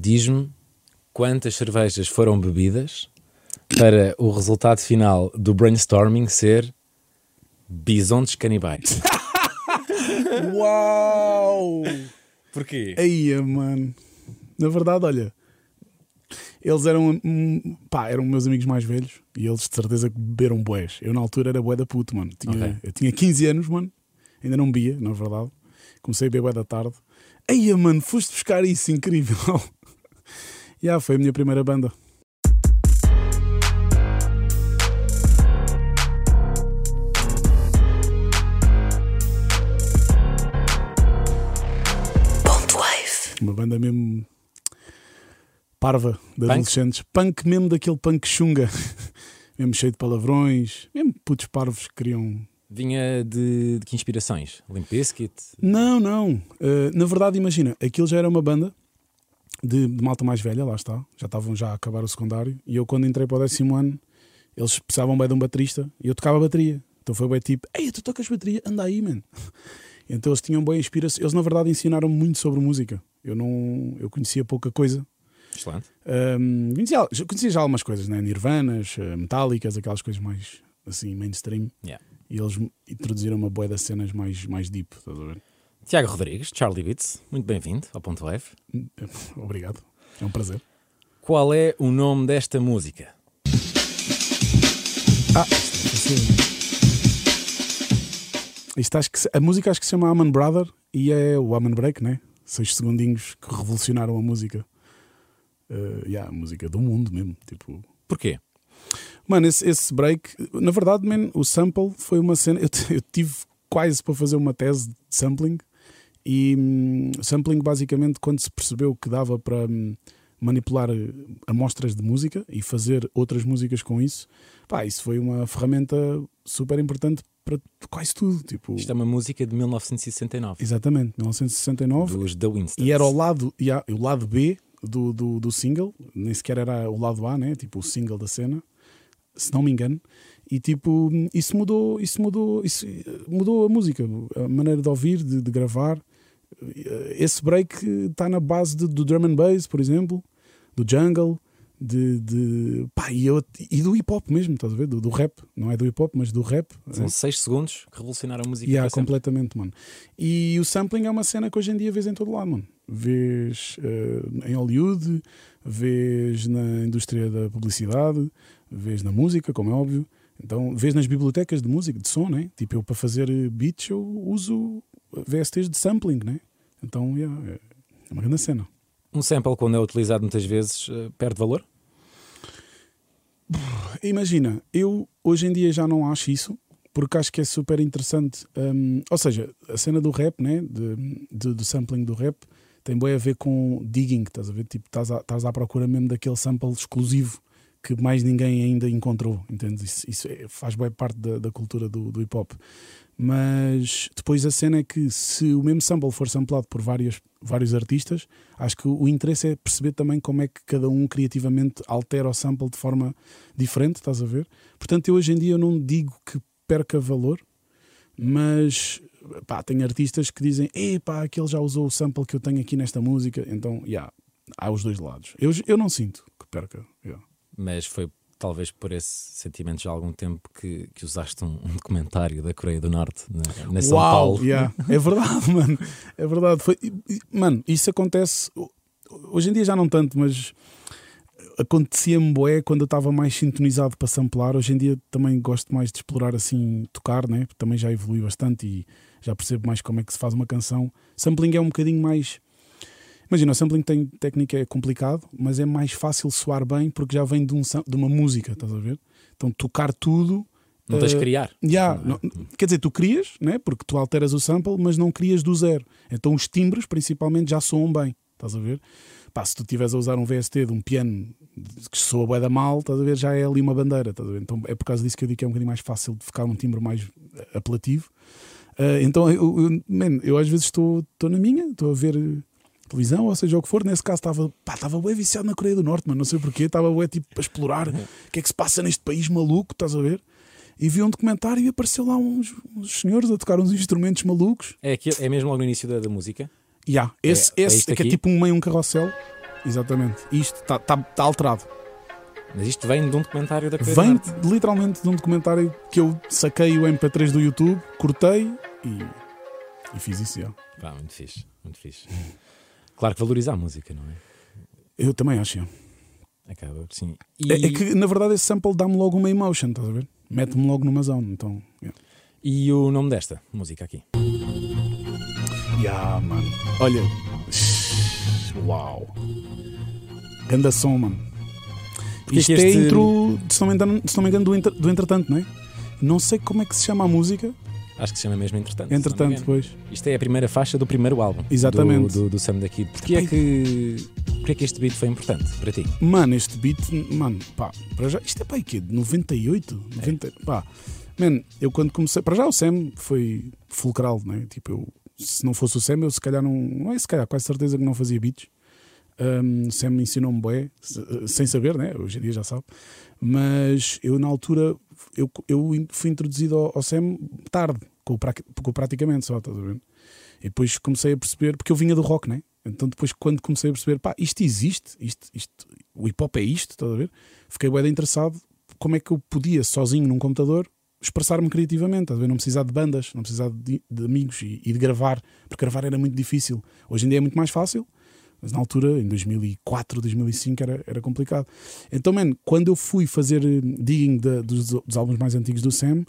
Diz-me quantas cervejas foram bebidas para o resultado final do brainstorming ser bisontes canibais. Uau! Porquê? Aí, mano. Na verdade, olha, eles eram, hum, pá, eram meus amigos mais velhos e eles de certeza que beberam boés. Eu na altura era boé da puto, mano. Tinha, Ok. Eu tinha 15 anos, mano. Ainda não bebia, na verdade. Comecei a beber bué da tarde. Aí, mano, foste buscar isso, incrível. Já, foi a minha primeira banda. Uma banda mesmo parva de Punk? adolescentes. Punk mesmo daquele punk chunga. mesmo cheio de palavrões. Mesmo putos parvos que queriam. Vinha de, de que inspirações? Limp Bizkit? Não, não. Uh, na verdade, imagina, aquilo já era uma banda de, de malta mais velha, lá está. Já estavam já a acabar o secundário. E eu, quando entrei para o décimo ano, eles precisavam bem de um baterista e eu tocava bateria. Então foi bem tipo: Ei, tu tocas bateria? Anda aí, man. Então eles tinham boa inspiração. Eles, na verdade, ensinaram muito sobre música. Eu não eu conhecia pouca coisa. Excelente. Um, conhecia, já- conhecia já algumas coisas, né? Nirvanas, eh, metálicas, aquelas coisas mais assim, mainstream. Yeah. E eles introduziram uma boia de cenas mais, mais deep, estás a ver? Tiago Rodrigues, Charlie Beats, muito bem-vindo ao Ponto F. Obrigado, é um prazer. Qual é o nome desta música? Ah, isto acho que a música acho que se chama Aman Brother e é o Aman Break, né? Seis segundinhos que revolucionaram a música. Uh, yeah, a música do mundo mesmo. Tipo, Porquê? Mano, esse, esse break, na verdade, man, o sample foi uma cena. Eu, eu tive quase para fazer uma tese de sampling e hum, sampling, basicamente, quando se percebeu que dava para hum, manipular eh, amostras de música e fazer outras músicas com isso, pá, isso foi uma ferramenta super importante para quase tudo. Tipo, Isto é uma música de 1969, exatamente, 1969. dos The Winstons. E era o lado, yeah, o lado B do, do, do single, nem sequer era o lado A, né? Tipo o single da cena, se não me engano. E tipo, isso mudou, isso mudou, isso eh, mudou a música, a maneira de ouvir, de, de gravar. Eh, Esse break está na base de- do drum and bass, por exemplo, do jungle, de, de pá, e, eu- e do hip hop mesmo, estás a ver? Do, do rap, não é do hip hop, mas do rap. São 6 segundos que revolucionaram a música. Sempre. completamente, mano. E o sampling é uma cena que hoje em dia vês em todo lado, mano. Vês eh, em Hollywood, vês na indústria da publicidade, vês na música, como é óbvio. Então, vês nas bibliotecas de música, de som, né? Tipo, eu para fazer eh, beats eu uso VSTs de sampling, né? Então, yeah, é uma grande cena. Um sample, quando é utilizado muitas vezes, eh, perde valor? Imagina, eu hoje em dia já não acho isso, porque acho que é super interessante. hum, ou seja, a cena do rap, né? De, de- do sampling do rap, tem bem a ver com digging, estás a ver? Tipo, estás à, estás à procura mesmo daquele sample exclusivo que mais ninguém ainda encontrou, entendes? Isso, isso é- faz bem parte da, da cultura do, do hip hop. Mas depois a cena é que se o mesmo sample for samplado por várias, vários artistas, acho que o interesse é perceber também como é que cada um criativamente altera o sample de forma diferente, estás a ver? Portanto, eu hoje em dia eu não digo que perca valor, mas pá, tem artistas que dizem, epá, aquele já usou o sample que eu tenho aqui nesta música, então, yeah, há os dois lados. Eu, eu não sinto que perca. yeah. Mas foi talvez por esse sentimento já há algum tempo que, que usaste um, um documentário da Coreia do Norte na, na São Uau, Paulo. yeah. É verdade, mano. É verdade. Foi, mano, isso acontece. Hoje em dia já não tanto, mas acontecia-me boé quando eu estava mais sintonizado para samplar. Hoje em dia também gosto mais de explorar assim, tocar, né? Porque Também já evolui bastante e já percebo mais como é que se faz uma canção. Sampling é um bocadinho mais. Imagina, o sampling tem técnica é complicado, mas é mais fácil soar bem porque já vem de, um, de uma música, estás a ver? Então tocar tudo Não tens de Eh, criar. Yeah, Não é? não- quer dizer, tu crias, né? porque tu alteras o sample, mas não crias do zero. Então os timbres, principalmente, já soam bem. Estás a ver? Pá, se tu estiveres a usar um VST de um piano que soa bué da mal, estás a ver? Já é ali uma bandeira. Estás a ver? Então é por causa disso que eu digo que é um bocadinho mais fácil de ficar um timbre mais eh, apelativo. Eh, então eu, eu, man, eu às vezes estou na minha, estou a ver televisão, ou seja, o que for. Nesse caso estava estava bem viciado na Coreia do Norte, mas não sei porquê. Estava bué, tipo a explorar o que é que se passa neste país maluco, estás a ver? E vi um documentário e apareceu lá uns, uns senhores a tocar uns instrumentos malucos. É, aquilo- é mesmo logo no início da, da música. Yeah, esse, É- é esse isto que é aqui? tipo um meio um carrossel. exatamente. Isto está tá, tá alterado. Mas isto vem de um documentário da Coreia Vem do Norte. literalmente de um documentário que eu saquei o MP3 do YouTube, cortei e, e fiz isso. já. Pá, muito fixe, muito fixe. Claro que valoriza a música, não é? Eu também acho. Acaba, sim. E, É, é que na verdade esse sample dá-me logo uma emotion, estás a ver? Mete-me logo numa zone. Então, yeah. e o nome desta música aqui? Yeah, mano. Olha. Uau. Ganda som, mano. Porquê Isto é este- intro, se não me engano, se não me engano do, entre- do entretanto, não é? Não sei como é que se chama a música. Acho que se chama mesmo Entretanto. Entretanto, depois. Isto é a primeira faixa do primeiro álbum. Exatamente. Do, do, do Sam da Kid. Porquê é, que, porquê é que este beat foi importante para ti? Mano, este beat, mano, pá, para já, isto é pá, aí quê? De 98? 90, pá, man, eu quando comecei, para já o Sam foi fulcral, né? Tipo, eu, se não fosse o Sam, eu se calhar não, não é se calhar, quase certeza que não fazia beats. Um, o Sam me ensinou-me bué, se- sem saber, né? Hoje em dia já sabe. Mas eu, na altura, eu, eu fui introduzido ao, ao Sam tarde, com com praticamente só, estás a ver? E depois comecei a perceber, porque eu vinha do rock, né? Então depois quando comecei a perceber, pá, isto existe, isto, isto, o hip hop é isto, estás a ver? Fiquei bem interessado como é que eu podia, sozinho num computador, expressar-me criativamente, estás a ver? Não precisar de bandas, não precisar de, de amigos e, e de gravar, porque gravar era muito difícil. Hoje em dia é muito mais fácil, mas na altura, em 2004, 2005, era, era complicado. Então, man, quando eu fui fazer eh, digging de- dos, dos álbuns mais antigos do Sam,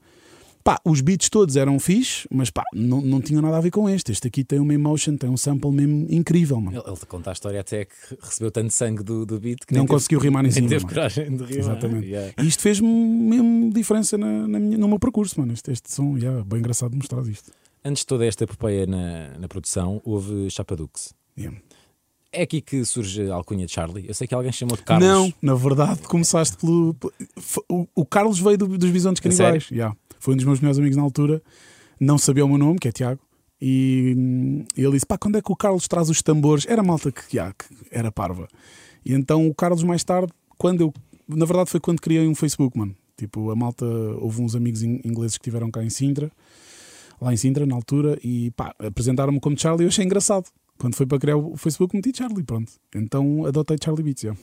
pá, os beats todos eram fixe, mas pá, não, não tinham nada a ver com este. Este aqui tem uma emotion, tem um sample mesmo incrível, mano. Ele, ele conta a história até que recebeu tanto sangue do, do beat que Não nem teve- conseguiu rimar em nem cima, teve mano. coragem de rimar. Exatamente. Yeah. E isto fez-me mesmo diferença na, na minha- no meu percurso, mano. Este, este som, yeah, bem engraçado mostrar isto. Antes de toda esta epopeia na, na produção, houve Chapadux. Yeah. É aqui que surge a alcunha de Charlie. Eu sei que alguém chamou de Carlos. Não, na verdade, começaste pelo. O, o Carlos veio do- dos Bisontes Canibais. Yeah. Foi um dos meus melhores amigos na altura. Não sabia o meu nome, que é Tiago. E hum, ele disse: pá, quando é que o Carlos traz os tambores? Era malta que, yeah, que era parva. E então o Carlos, mais tarde, quando eu. Na verdade, foi quando criei um Facebook, mano. Tipo, a malta. Houve uns amigos in- ingleses que estiveram cá em Sintra, lá em Sintra, na altura, e pá, apresentaram-me como Charlie e eu achei engraçado. Quando foi para criar o Facebook, meti Charlie, pronto. Então adotei Charlie Beats, yeah.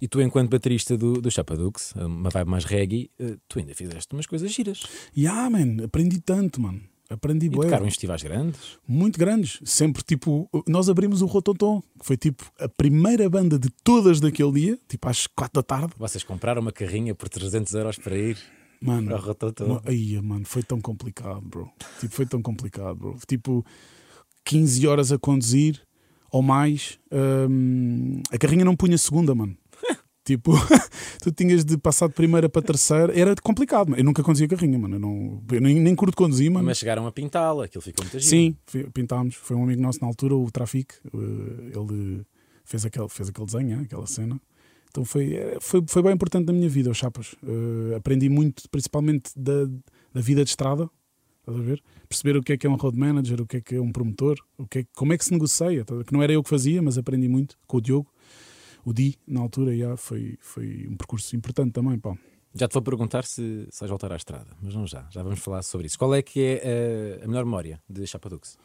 E tu, enquanto baterista do, do Chapadux, uma vibe mais reggae, eh, tu ainda fizeste umas coisas giras. Yeah, man, aprendi tanto, mano. Aprendi bué. tocaram em festivais grandes. Muito grandes. Sempre, tipo, nós abrimos o Rototom, que foi tipo a primeira banda de todas daquele dia, tipo às 4 da tarde. Vocês compraram uma carrinha por 300 euros para ir Mano, para o Rototom. Aí, mano, foi tão complicado, bro. Tipo, foi tão complicado, bro. Tipo, 15 horas a conduzir ou mais. hum, a carrinha não punha segunda, mano. tipo, tu tinhas de passar de primeira para terceira. Era complicado, mano. Eu nunca conduzia carrinha, mano. Eu, não, eu nem, nem curto conduzir, mano. Mas chegaram a pintá-la, aquilo ficou muito giro. Sim, pintámos. Foi um amigo nosso na altura, o Trafic. eh, Ele fez aquele, fez aquele desenho, eh, aquela cena. Então foi, eh, foi, foi bem importante na minha vida, os chapas. Eh, aprendi muito, principalmente da, da vida de estrada. Estás a ver? Perceber o que é que é um road manager, o que é que é um promotor, o que é, como é que se negocia. a? Que não era eu que fazia, mas aprendi muito com o Diogo. O Di, na altura, já foi, foi um percurso importante também. Pá. Já te vou perguntar se, vais voltar à estrada, mas não já. Já vamos falar sobre isso. Qual é que é eh, a melhor memória de Chapadux?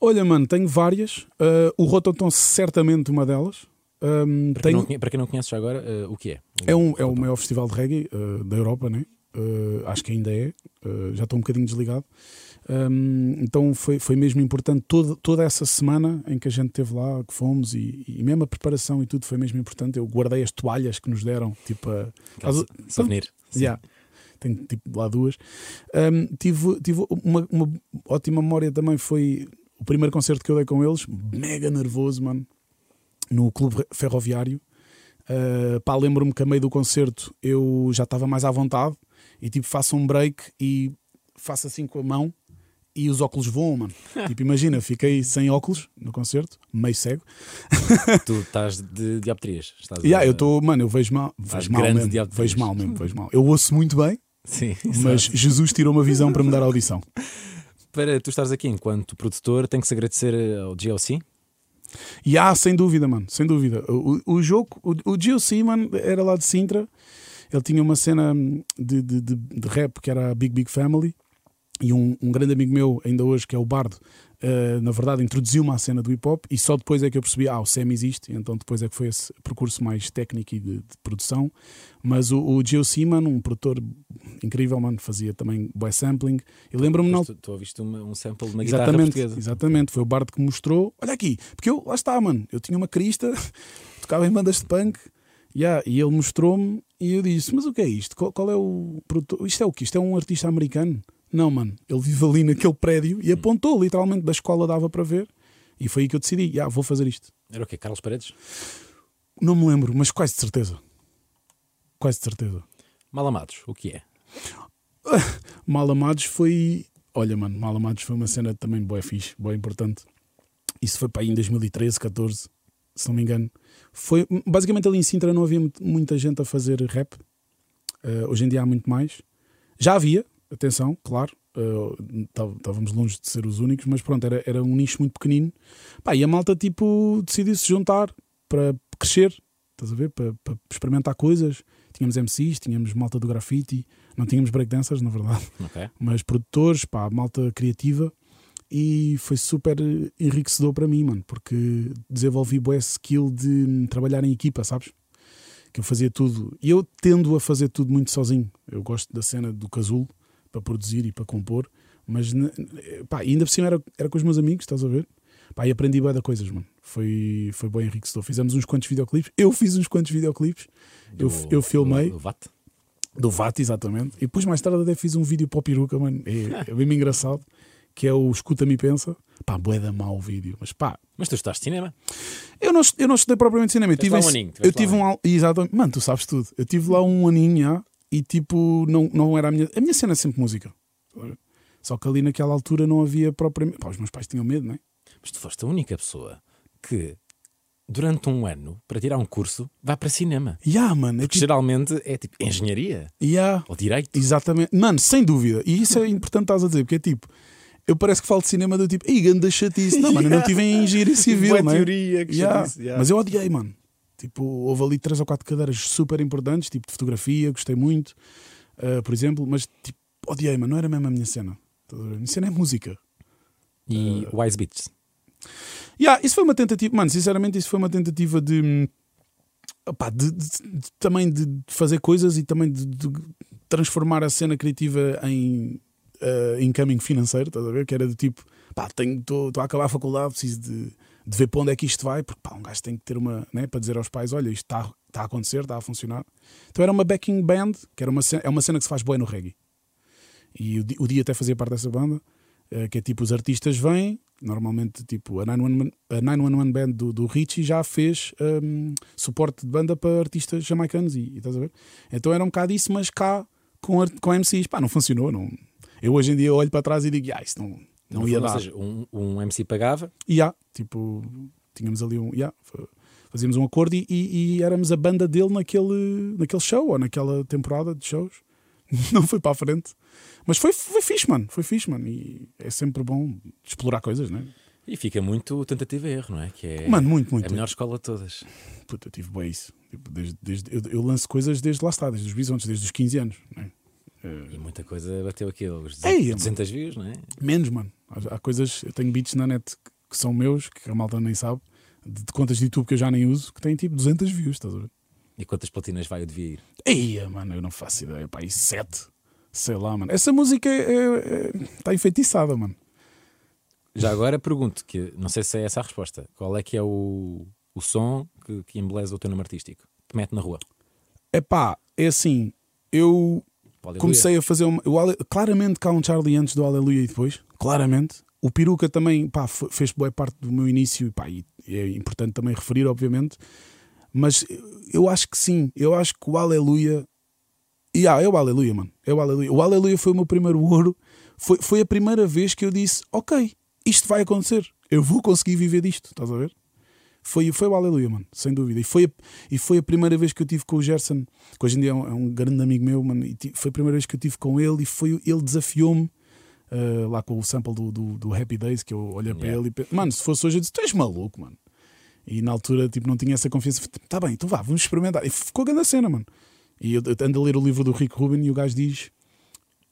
Olha, mano, tenho várias. Eh, o Rototom, certamente uma delas. Ahm, Para, quem tenho- não, conhe- para quem não conhece já agora, eh, o que é? É, um, é o maior festival de reggae uh, da Europa, né? Uh, acho que ainda é. Uh, já estou um bocadinho desligado. Um, então foi, foi mesmo importante toda, toda essa semana em que a gente esteve lá, que fomos, e, e mesmo a preparação e tudo foi mesmo importante. Eu guardei as toalhas que nos deram, tipo, a, as- souvenir. Sim. Yeah. Tenho tipo lá duas. Um, tive tive uma, uma ótima memória também. Foi o primeiro concerto que eu dei com eles, mega nervoso, mano, no Clube Ferroviário. Uh, pá, lembro-me que a meio do concerto eu já estava mais à vontade e tipo faço um break e faço assim com a mão e os óculos voam, mano. tipo, imagina, fiquei sem óculos no concerto, meio cego. Tu estás de dioptrias. Estás Yeah, a- eu estou, mano, eu vejo mal, vejo mal mesmo, dioptrias. vejo mal mesmo, vejo mal. Eu ouço muito bem, Sim, mas. Jesus tirou uma visão para me dar audição. Para tu estares aqui enquanto produtor, tem que se agradecer ao GLC. E há, sem dúvida, mano, sem dúvida. O, o jogo, o, o GOC, mano, era lá de Sintra. Ele tinha uma cena hum, de, de, de, de rap que era a Big Big Family. E um, um grande amigo meu, ainda hoje, que é o Bardo, Uh, na verdade, introduziu-me à cena do hip hop e só depois é que eu percebi, ah, o Sam existe, então depois é que foi esse percurso mais técnico e de, de produção. Mas o, o Geo Seaman, um produtor incrível, mano, fazia também boy sampling. E lembro-me. Não... Tu, tu ouviste uma, um sample de uma exatamente, guitarra. Exatamente, foi o Bard que mostrou. Olha aqui, porque eu, lá está, mano, eu tinha uma crista, tocava em bandas de punk. Yeah, e ele mostrou-me e eu disse: Mas o que é isto? Qual, qual é o produtor? Isto é o que? Isto é um artista americano? Não, mano, ele vive ali naquele prédio e apontou literalmente da escola, dava para ver. E foi aí que eu decidi: ah, vou fazer isto. Era o quê? Carlos Paredes? Não me lembro, mas quase de certeza. Quase de certeza. Malamados, o que é? Malamados foi. Olha, mano, Malamados foi uma cena também boa fixe, boa importante. Isso foi para aí em 2013, 14, se não me engano. Foi, basicamente ali em Sintra não havia muita gente a fazer rap. Uh, hoje em dia há muito mais. Já havia, atenção, claro, estávamos uh, longe de ser os únicos, mas pronto, era, era um nicho muito pequenino. Pá, e a malta tipo decidiu se juntar para crescer, estás a ver? Para, para, experimentar coisas. Tínhamos MCs, tínhamos malta do grafite, não tínhamos breakdancers, na verdade, okay. mas produtores, pá, malta criativa. E foi super enriquecedor para mim, mano, porque desenvolvi boa skill de trabalhar em equipa, sabes? Que eu fazia tudo. E eu tendo a fazer tudo muito sozinho. Eu gosto da cena do casulo para produzir e para compor, mas pá, ainda por cima era, era com os meus amigos, estás a ver? Pá, e aprendi bem da coisas, mano. Foi, foi bem enriquecedor. Fizemos uns quantos videoclipes. Eu fiz uns quantos videoclipes. Do, eu, eu filmei. Do, do VAT? Do VAT, exatamente. E depois, mais tarde, até fiz um vídeo para o peruca, mano. É, é bem engraçado. Que é o Escuta-me e Pensa. Pá, boeda mau o vídeo. Mas pá. Mas tu estás de cinema? Eu não, eu não estudei propriamente cinema. Eu tive, um aninho, eu tive um. Exatamente. Mano, tu sabes tudo. Eu tive lá um aninho já, e tipo, não, não era a minha. A minha cena é sempre música. Só que ali naquela altura não havia propriamente. Pá, os meus pais tinham medo, não é? Mas tu foste a única pessoa que, durante um ano, para tirar um curso, vai para cinema. Yeah, mano, é Porque tipo... geralmente é tipo engenharia yeah. ou direito. Exatamente. Mano, sem dúvida. E isso é importante estás a dizer, porque é tipo. Eu parece que falo de cinema do tipo, ei, ganda chatice. Não, mano, eu não tive em engenharia civil, não é? teoria, que yeah. chatice. Yeah. Mas eu odiei, mano. Tipo, houve ali três ou quatro cadeiras super importantes, tipo de fotografia, gostei muito, uh, por exemplo, mas tipo, odiei, mano, não era mesmo a minha cena. A minha cena é música. E uh, Wise Beats? Yeah, isso foi uma tentativa, mano, sinceramente, isso foi uma tentativa de, opá, de, de, de também de fazer coisas e também de, transformar a cena criativa em uh, incoming financeiro, estás a ver? Que era do tipo, pá, estou a acabar a faculdade, preciso de de ver para onde é que isto vai, porque pá, um gajo tem que ter uma, né, para dizer aos pais: olha, isto está tá a acontecer, está a funcionar. Então era uma backing band, que era uma cena, é uma cena que se faz boa no reggae. E o, o dia até fazia parte dessa banda, eh, que é tipo: os artistas vêm, normalmente tipo a 911, a 911 Band do, do Richie já fez um, suporte de banda para artistas jamaicanos, e, e estás a ver? Então era um bocado isso, mas cá com, com MCs, pá, não funcionou. Não. Eu hoje em dia olho para trás e digo: ah, isso não não ia dar. Ou seja, um, um MC pagava? E yeah, tipo, tínhamos ali um. Yeah, fazíamos um acordo e, e, e, éramos a banda dele naquele, naquele show ou naquela temporada de shows. Não foi para a frente. Mas foi, foi fixe, mano. Foi fixe, mano. E é sempre bom explorar coisas, não é? E fica muito tentativa e erro, não é? Que é mano, muito, muito. a melhor escola de todas. Puta, eu tive bem isso. Tipo, desde, desde, eu, eu, lanço coisas desde lá está, desde os bisontes, desde os 15 anos. Não é? E muita coisa bateu aquilo, os 200, 200 views, não é? Menos, mano. Há, há, coisas, eu tenho beats na net que são meus, que a malta nem sabe, de, de, contas de YouTube que eu já nem uso, que têm tipo 200 views, estás a ver? E quantas platinas vai eu devia ir? Eia, mano, eu não faço ideia, pá, e 7. Sei lá, mano. Essa música está é, é, é, tá enfeitiçada, mano. Já agora pergunto, que não sei se é essa a resposta. Qual é que é o, o som que, que embeleza o teu nome artístico? Que mete na rua? É pá, é assim, eu Comecei a fazer uma. claramente cá um Charlie antes do Aleluia e depois. Claramente. O Peruca também pá, fez boa parte do meu início pá, e é importante também referir, obviamente. Mas eu acho que sim. Eu acho que o Aleluia. E ah, é o Aleluia, mano. É o Aleluia. O Aleluia foi o meu primeiro ouro. Foi, foi a primeira vez que eu disse: Ok, isto vai acontecer. Eu vou conseguir viver disto. Estás a ver? Foi, foi o Aleluia, mano, sem dúvida. E foi, a, e foi a primeira vez que eu tive com o Gerson, que hoje em dia é um, é um grande amigo meu, mano. E foi a primeira vez que eu tive com ele e foi, ele desafiou-me uh, lá com o sample do, do, do, Happy Days, que eu olhei yeah. para ele e pensei, mano, se fosse hoje eu disse: Tu és maluco, mano. E na altura, tipo, não tinha essa confiança. Tá bem, então vá, vamos experimentar. E ficou a grande cena, mano. E eu ando a ler o livro do Rick Rubin e o gajo diz: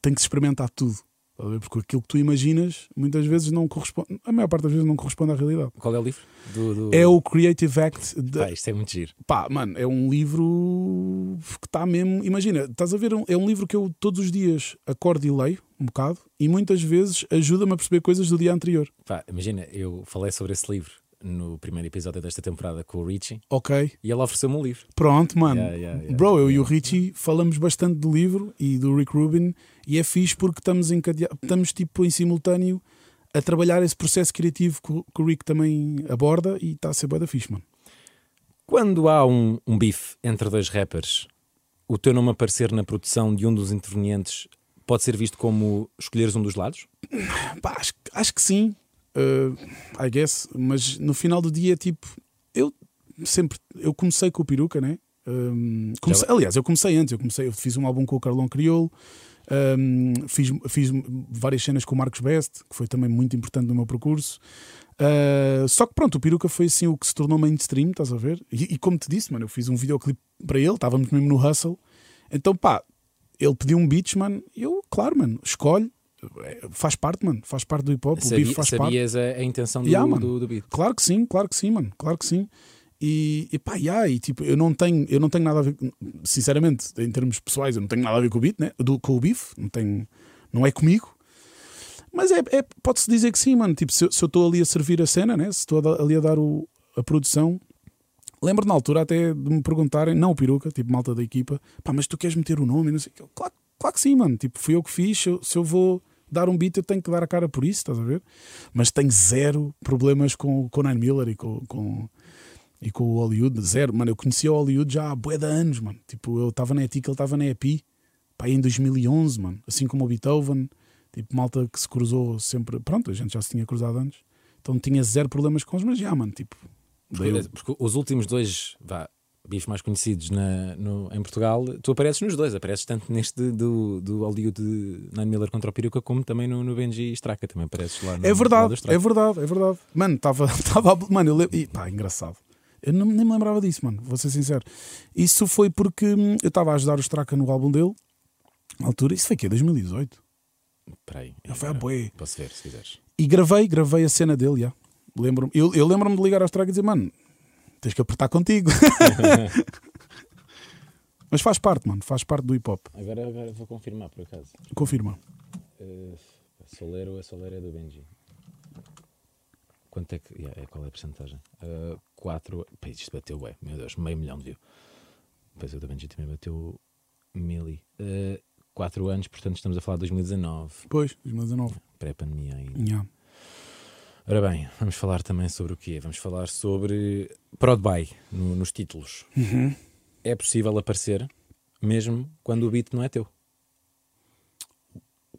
tem que se experimentar tudo. Porque aquilo que tu imaginas muitas vezes não corresponde, a maior parte das vezes não corresponde à realidade. Qual é o livro? Do, do... É o Creative Act. De, Pá, isto é muito giro. pá, mano, é um livro que está mesmo. Imagina, estás a ver? É um livro que eu todos os dias acordo e leio um bocado e muitas vezes ajuda-me a perceber coisas do dia anterior. Pá, imagina, eu falei sobre esse livro no primeiro episódio desta temporada com o Richie Ok, e ele ofereceu-me um livro. pronto, mano. Yeah, yeah, yeah. Bro, eu e o Richie falamos bastante do livro e do Rick Rubin e é fixe porque estamos, encadea- estamos tipo em simultâneo a trabalhar esse processo criativo que, o- Rick também aborda e está a ser bué da fixe, mano. Quando há um, um bife entre dois rappers, o teu nome aparecer na produção de um dos intervenientes pode ser visto como escolheres um dos lados? Pá, acho, acho que sim, uh, I guess, mas no final do dia, tipo, eu sempre, eu comecei com o Peruca, né? Um, comecei- aliás, eu comecei antes, eu comecei, eu fiz um álbum com o Carlão Crioulo, um, fiz, fiz várias cenas com o Marcos Best, que foi também muito importante no meu percurso. Uh, só que pronto, o Peruca foi assim o que se tornou mainstream, estás a ver? E, e como te disse, mano, eu fiz um videoclipe para ele, estávamos mesmo no hustle. Então pá, ele pediu um beats, mano, eu, claro, mano, escolhe, É, faz parte, mano, faz parte do hip hop, o beef faz parte. sabias a, a intenção do, Yeah, do, do beat? Claro que sim, claro que sim, mano, claro que sim. E, e pá, yeah, e tipo, eu não tenho, eu não tenho nada a ver, sinceramente, em termos pessoais, eu não tenho nada a ver com o beat, né? Do, com o beef, não tenho, não é comigo. Mas é, é- pode-se dizer que sim, mano. Tipo, se, eu- se eu estou ali a servir a cena, né? Se estou ali a dar o- a produção, lembro na altura até de me perguntarem, não o peruca, tipo, malta da equipa, pá, mas tu queres meter o nome? E não sei. Eu, Claro, claro que sim, mano. Tipo, fui eu que fiz. Se eu, se eu vou dar um beat, eu tenho que dar a cara por isso, estás a ver? Mas tenho zero problemas com, com o Nine Miller e com, com, e com o Hollywood, zero. Mano, eu conhecia o Hollywood já há bué de anos, mano. Tipo, eu estava na ETIC, ele estava na EPI, pá, em 2011, mano. Assim como o Beethoven, tipo, malta que se cruzou sempre. Pronto, a gente já se tinha cruzado antes. Então tinha zero problemas com eles, mas já, mano, tipo. Porque, porque os últimos dois vá, bifes mais conhecidos na, no- em Portugal, tu apareces nos dois, apareces tanto neste do, do Hollywood de Nine Miller contra o Peruca, como também no, no Benji Straka, também apareces lá no É no verdade, Straka. é verdade, é verdade. Mano, estava. Tava, mano, eu lembro. e, Pá, engraçado. Eu não, nem me lembrava disso, mano, vou ser sincero. Isso foi porque hum, eu estava a ajudar o Straka no álbum dele, na altura. Isso foi o quê? 2018? Espera aí, Já foi agora bué. Posso ver, se quiseres. E gravei, gravei a cena dele, já. Lembro eu, eu lembro-me de ligar ao Straka e dizer, mano, tens que apertar contigo. Mas faz parte, mano, faz parte do hip hop. Agora, agora vou confirmar, por acaso. Confirma. Uh, Solero, a Solero é do Benji. Quanto é que. yeah, é, qual é a porcentagem? 4. Pá, isto bateu, ué, meu Deus, meio milhão de views. Depois o do Benji também bateu mil e. 4 anos, portanto estamos a falar de 2019, Depois, 2019. pré-pandemia ainda. Já. Ora bem, vamos falar também sobre o quê? Vamos falar sobre Prod Buy no- nos títulos. Uhum. É possível aparecer mesmo quando o beat não é teu.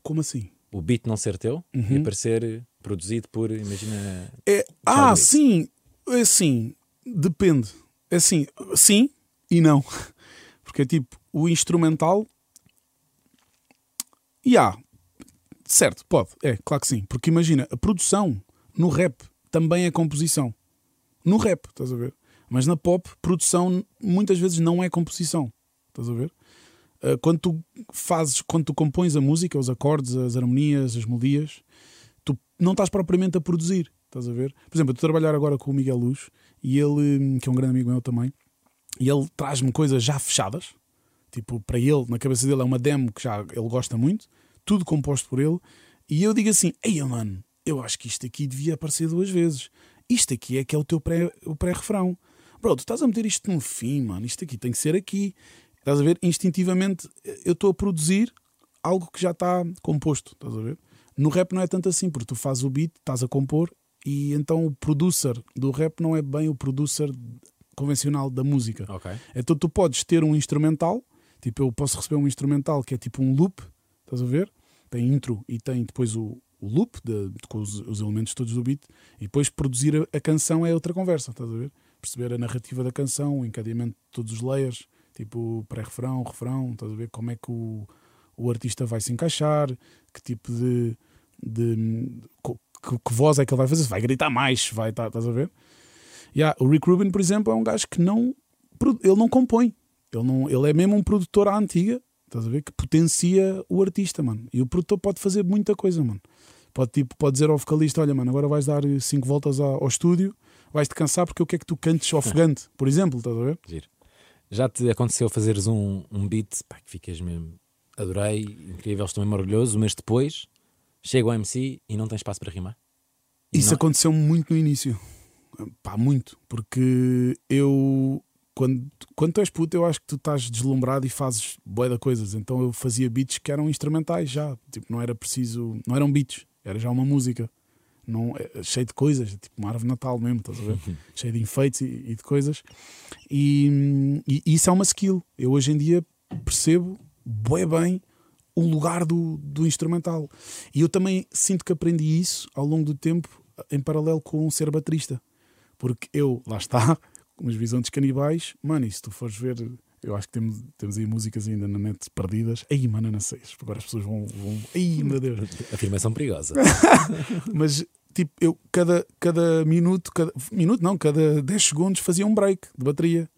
Como assim? O beat não ser teu e Uhum. aparecer produzido por, imagina, É, ah, Charlie. sim. É assim. Depende. É assim. Sim e não. Porque é tipo, o instrumental. E há. Certo, pode. É, claro que sim. Porque imagina, a produção no rap também é composição. No rap, estás a ver? Mas na pop, produção muitas vezes não é composição. Estás a ver? Uh, quando tu fazes, quando tu compões a música, os acordes, as harmonias, as melodias, tu não estás propriamente a produzir. Estás a ver? Por exemplo, eu estou a trabalhar agora com o Miguel Luz e ele, que é um grande amigo meu também, e ele traz-me coisas já fechadas. Tipo, para ele, na cabeça dele, é uma demo que já ele gosta muito, tudo composto por ele. E eu digo assim: Ei, mano, eu acho que isto aqui devia aparecer duas vezes. Isto aqui é que é o teu pré- pré-refrão. Bro, tu estás a meter isto no fim, mano. Isto aqui tem que ser aqui. Estás a ver? Instintivamente eu estou a produzir algo que já está composto. Estás a ver? No rap não é tanto assim, porque tu fazes o beat, estás a compor e então o producer do rap não é bem o producer convencional da música. Ok. Então tu podes ter um instrumental, tipo eu posso receber um instrumental que é tipo um loop, estás a ver? Tem intro e tem depois o, o loop de, de- com os, os elementos todos do beat e depois produzir a, a canção é outra conversa, estás a ver? Perceber a narrativa da canção, o encadeamento de todos os layers, tipo pré-refrão, refrão, estás a ver? Como é que o, o artista vai se encaixar, que tipo de. de que, que voz é que ele vai fazer? Vai gritar mais, vai, tá, estás a ver? Yeah, o Rick Rubin, por exemplo, é um gajo que não. Ele não compõe. Ele, não, ele é mesmo um produtor à antiga, estás a ver? Que potencia o artista, mano. E o produtor pode fazer muita coisa, mano. Pode, tipo, pode dizer ao vocalista: Olha, mano, agora vais dar 5 voltas ao, ao estúdio, vais-te cansar porque eu quero que tu cantes ofegante, por exemplo, estás a ver? Giro. Já te aconteceu fazeres um, um beat pá, que ficas mesmo, adorei, incrível, estou mesmo orgulhoso, mas depois chega o MC e não tem espaço para rimar? E Isso não- aconteceu muito no início. Pá, muito. Porque eu, quando, quando tu és puto, eu acho que tu estás deslumbrado e fazes boia de coisas. Então eu fazia beats que eram instrumentais já. Tipo, não era preciso. Não eram beats, era já uma música. Não, é, cheio de coisas, tipo uma árvore Natal mesmo, estás a ver? cheio de enfeites e, e de coisas. E, e isso é uma skill. Eu hoje em dia percebo bué bem o lugar do, do instrumental. E eu também sinto que aprendi isso ao longo do tempo, em paralelo com ser baterista. Porque eu, lá está, os Bisontes Canibais, mano, e se tu fores ver, eu acho que temos, temos aí músicas ainda na net perdidas. Aí, mano, não sei, agora as pessoas vão. vão... Ai, meu Deus. Afirmação perigosa. Mas, tipo, eu cada, cada minuto, cada, minuto não, cada 10 segundos fazia um break de bateria.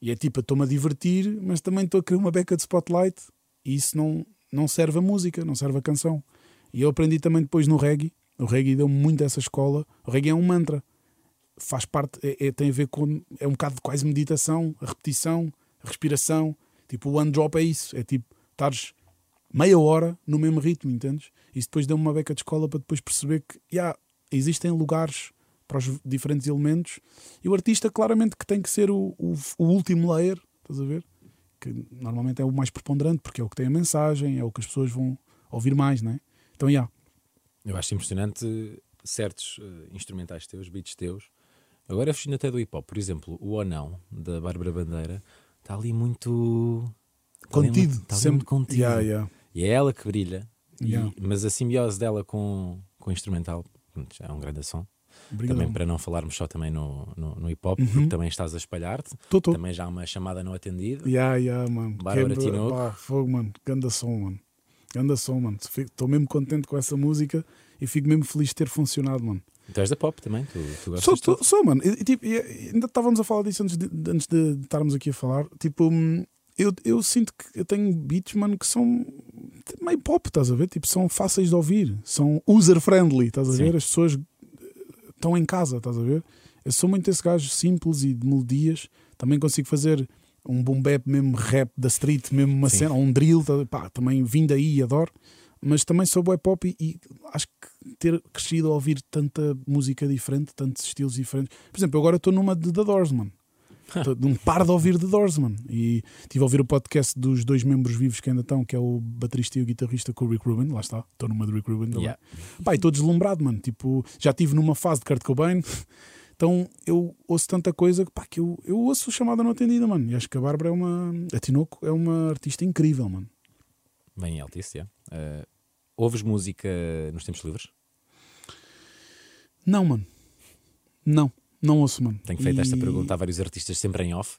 E é tipo, estou-me a divertir, mas também estou a criar uma beca de spotlight. E isso não, não serve a música, não serve a canção. E eu aprendi também depois no reggae. O reggae deu-me muito essa escola. O reggae é um mantra. Faz parte, é, é- tem a ver com. É um bocado de quase meditação, a repetição, a respiração. Tipo, o one drop é isso. É tipo, estares meia hora no mesmo ritmo, entendes? Isso depois deu-me uma beca de escola para depois perceber que yeah, existem lugares para os diferentes elementos e o artista, claramente, que tem que ser o, o, o último layer, estás a ver? Que normalmente é o mais preponderante porque é o que tem a mensagem, é o que as pessoas vão ouvir mais, não é? Então, yeah, Eu acho impressionante certos eh, instrumentais teus, beats teus. Agora fugindo até do hip hop. Por exemplo, o Ou Não, da Bárbara Bandeira, está ali muito. ali contido, Está ali sempre muito contido. Yeah, yeah. E é ela que brilha. E- Yeah. mas a simbiose dela com, com o instrumental é um grande som. Obrigado. Também para não falarmos só também no, no, no hip hop, Uhum. porque também estás a espalhar-te. Também já há uma chamada não atendida. Yeah, yeah, mano. Bárbara Tinoco. pá, fogo, mano. Ganda som, mano. Ganda som, mano. Estou mesmo contente com essa música e fico mesmo feliz de ter funcionado, mano. Tu és da pop também, tu, tu gostas Sou, de sou, mano. E, tipo, ainda estávamos a falar disso antes de, antes de estarmos aqui a falar. Tipo, hum, eu, eu sinto que eu tenho beats, mano, que são meio pop, estás a ver? Tipo, são fáceis de ouvir, são user-friendly, estás a Sim. ver? As pessoas eh, estão em casa, estás a ver? Eu sou muito esse gajo simples e de melodias. Também consigo fazer um boom bap mesmo rap da street, mesmo uma Sim. cena, ou um drill, tá- pá, também vim daí e adoro. Mas também sou boy pop e, e acho que ter crescido a ouvir tanta música diferente, tantos estilos diferentes. Por exemplo, agora estou numa de The Doors, mano. Estou num par de ouvir The Doors, mano. E estive a ouvir o podcast dos dois membros vivos que ainda estão, que é o baterista e o guitarrista com o Rick Rubin. Lá está, estou numa de Rick Rubin. Yeah. Pá, estou deslumbrado, mano. Tipo, já estive numa fase de Kurt Cobain. Então eu ouço tanta coisa pá, que eu, eu ouço chamada não atendida, mano. E acho que a Bárbara é uma. A Tinoco é uma artista incrível, mano. Bem Altice, yeah. Eh, ouves música nos tempos livres? Não, mano. Não, não ouço, mano. Tenho feito esta E- pergunta a vários artistas sempre em off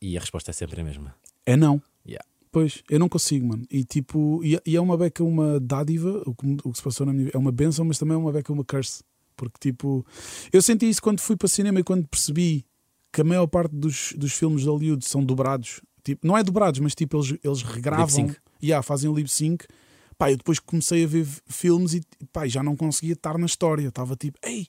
e a resposta é sempre a mesma. É não. Yeah. Pois, eu não consigo, mano. E tipo, e, e é uma beca, uma dádiva, o que, o que se passou na minha vida. É uma benção, mas também é uma beca, uma curse. Porque tipo, eu senti isso quando fui para cinema e quando percebi que a maior parte dos, dos filmes de Hollywood são dobrados. Tipo, não é dobrados, mas tipo, eles, eles regravam. Lip-sync. Yeah, fazem lip sync. Pá, eu depois comecei a ver filmes e pá, já não conseguia estar na história. Estava tipo, ei,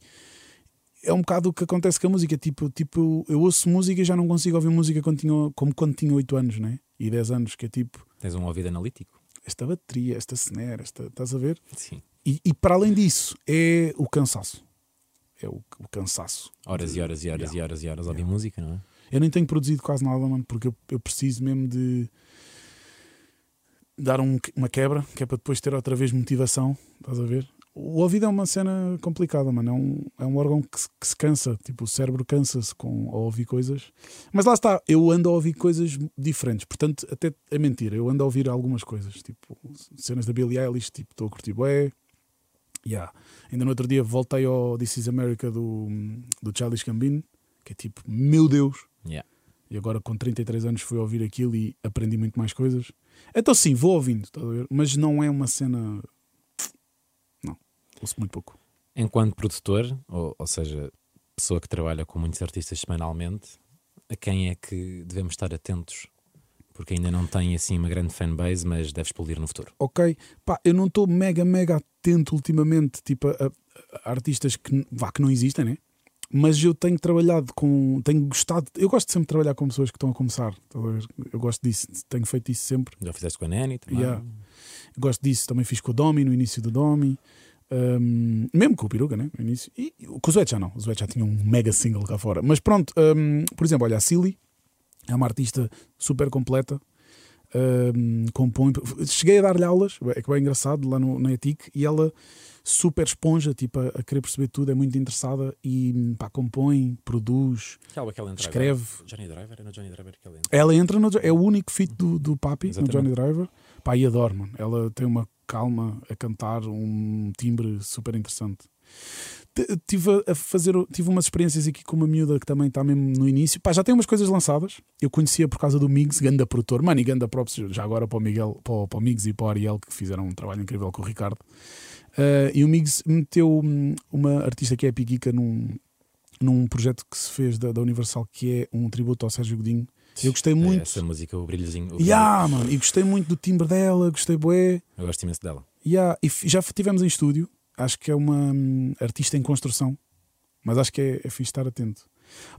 é um bocado o que acontece com a música. Tipo, tipo eu ouço música e já não consigo ouvir música quando tinha, como quando tinha 8 anos, né? E 10 anos, que é tipo, Tens um ouvido analítico? esta bateria, esta snare, esta, estás a ver? Sim. E, e para além disso, é o cansaço. É o, o cansaço. Horas e horas e horas Yeah. e horas e horas a ouvir Yeah. música, não é? Eu nem tenho produzido quase nada, mano, porque eu, eu preciso mesmo de dar um- uma quebra, que é para depois ter outra vez motivação. Estás a ver? O ouvido é uma cena complicada, mano. É um, é um órgão que se, que se cansa. Tipo, o cérebro cansa-se com a ouvir coisas. Mas lá está, eu ando a ouvir coisas diferentes. Portanto, até é mentira. Eu ando a ouvir algumas coisas. Tipo, cenas da Billie Eilish, tipo, estou a curtir bué. Yeah. Ainda no outro dia voltei ao This is America do, do Childish Gambino, que é tipo, meu Deus. Yeah. E agora com 33 anos fui ouvir aquilo e aprendi muito mais coisas. Então sim, vou ouvindo, ver? mas não é uma cena. Não, ouço muito pouco. Enquanto produtor, ou, ou seja, pessoa que trabalha com muitos artistas semanalmente, a quem é que devemos estar atentos Porque ainda não tem assim uma grande fanbase, mas deve explodir no futuro. Ok, pá, eu não estou mega, mega atento ultimamente, tipo, a, a artistas que, vá, que não existem, né? Mas eu tenho trabalhado com. Tenho gostado. Eu gosto sempre de trabalhar com pessoas que estão a começar. Eu gosto disso, tenho feito isso sempre. Já fizeste com a Nanny também? Yeah. Gosto disso, também fiz com o Domi, no início do Domi. Um, mesmo com o Peruca, né? No início. E com o Zuet já não. O Zuet já tinha um mega single cá fora. Mas pronto, um, por exemplo, olha, a Silly é uma artista super completa. Um, compõe. Cheguei a dar-lhe aulas, é que é engraçado, lá no, na ETIC, e ela super esponja, tipo, a, a, querer perceber tudo, é muito interessada e pá, compõe, produz, que que ela entra escreve. Agora? Johnny Driver? É no Johnny Driver que ela entra? Ela entra no, é o único feat do, do Papi, Exatamente. no Johnny Driver. Pá, e adoro, mano. Ela tem uma calma a cantar, um timbre super interessante. Tive a fazer, tive umas experiências aqui com uma miúda que também está mesmo no início. Pá, já tem umas coisas lançadas. Eu conhecia por causa do Migs, ganda produtor. Mano, e ganda props já agora para o Miguel, para o, para o Migs e para o Ariel, que fizeram um trabalho incrível com o Ricardo. Uh, e o Migs meteu uma artista que é Piquica num, num projeto que se fez da, da Universal, que é um tributo ao Sérgio Godinho. Eu gostei muito. Essa música, o brilhozinho. O yeah, mano, e gostei muito do timbre dela, gostei bué. Eu gosto imenso dela. Yeah, e já tivemos em estúdio, acho que é uma hum, artista em construção, mas acho que é, é fixe estar atento.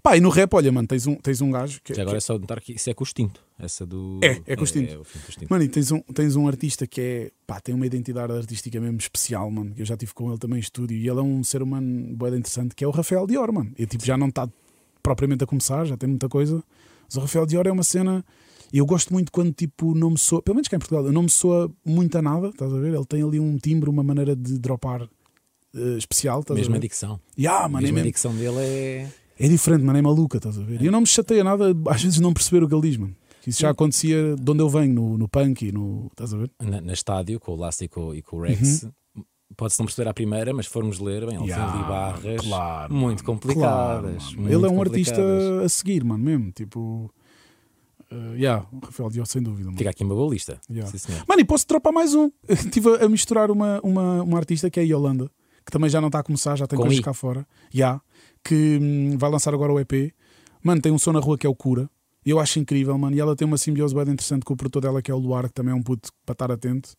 Pá, e no rap, olha, mano, tens um, tens um gajo. Que, Já agora que... é só notar que isso é com o instinto. Essa do. É, é com o instinto. É, é, é mano, e tens um, tens um artista que é. Pá, tem uma identidade artística mesmo especial, mano. Eu já tive com ele também em estúdio e ele é um ser humano boeda interessante que é o Rafael Dior, mano. E tipo, já não está propriamente a começar, já tem muita coisa. Mas o Rafael Dior é uma cena. Eu gosto muito quando, tipo, não me soa. Pelo menos cá em Portugal, não me soa muito a nada, estás a ver? Ele tem ali um timbre, uma maneira de dropar uh, especial, estás mesmo a ver? dicção. Yeah, mano, mesmo é dicção dele é. É diferente, mano, é maluca, estás a ver? E eu não me chateia nada, às vezes, não perceber o que ele diz, mano. Isso já acontecia de onde eu venho, no, no punk e no. Estás a ver? Na, na estádio, com o Last e com, e com o Rex. Uhum pode-se não perceber à primeira, mas formos ler, bem, ele yeah, tem ali barras claro, muito complicadas. Claro, muito ele é um complicadas. artista a seguir, mano, mesmo. Tipo, Uh, yeah, Rafael Dior, sem dúvida. Mano. Fica aqui uma boa lista. Yeah. Sim, mano, e posso dropar mais um. Estive a misturar uma, uma, uma artista que é a Yolanda, que também já não está a começar, já tem Com coisas I. cá fora. Yeah, que hum, vai lançar agora o EP. Mano, tem um som na rua que é o Cura. E eu acho incrível, mano. E ela tem uma simbiose bem interessante com o produtor dela, que é o Luar, que também é um puto para estar atento.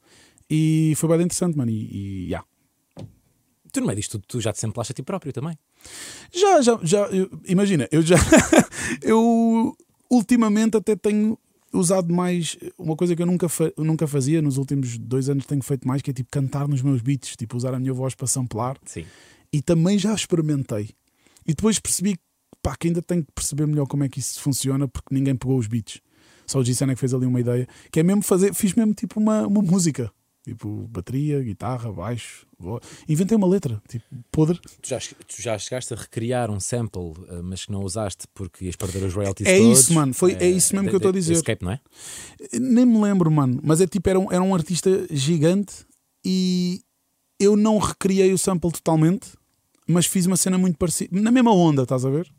E foi bem interessante, mano. E, e yeah. Tu no meio disto, tu já te semplaste a ti próprio também? Já, já, já. Eu, imagina, eu já. eu ultimamente até tenho usado mais uma coisa que eu nunca, fa nunca fazia, nos últimos dois anos tenho feito mais, que é tipo cantar nos meus beats, tipo usar a minha voz para samplar. Sim. E também já experimentei. E depois percebi pá, que ainda tenho que perceber melhor como é que isso funciona, porque ninguém pegou os beats. Só o Gisana que fez ali uma ideia, que é mesmo fazer, fiz mesmo tipo uma, uma música. Tipo, bateria, guitarra, baixo. Voz. Inventei uma letra, tipo, podre. Tu já, tu já chegaste a recriar um sample, eh, mas que não usaste porque ias perder os royalties é todos. isso, mano. Foi, é, é isso mesmo de, que eu estou a dizer. Escape, não é? Nem me lembro, mano. Mas é tipo, era um, era um artista gigante e eu não recriei o sample totalmente, mas fiz uma cena muito parecida. Na mesma onda, estás a ver?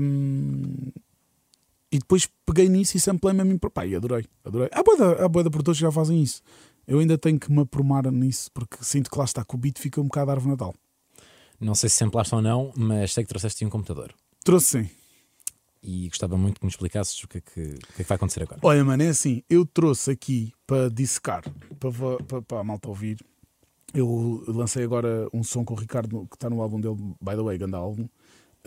Um, e depois peguei nisso e samplei mesmo. Pá, e adorei, adorei. Há boa há boa da produtores que já fazem isso. Eu ainda tenho que me aprumar nisso porque sinto que lá está que o beat fica um bocado árvore Natal. Não sei se samplaste ou não, mas sei que trouxeste um computador. Trouxe sim. E gostava muito que me explicasses o que é que, o que, é que vai acontecer agora. Olha, mano, é assim: eu trouxe aqui para dissecar, para, para, para a malta ouvir. Eu lancei agora um som com o Ricardo que está no álbum dele, by the way, grande álbum.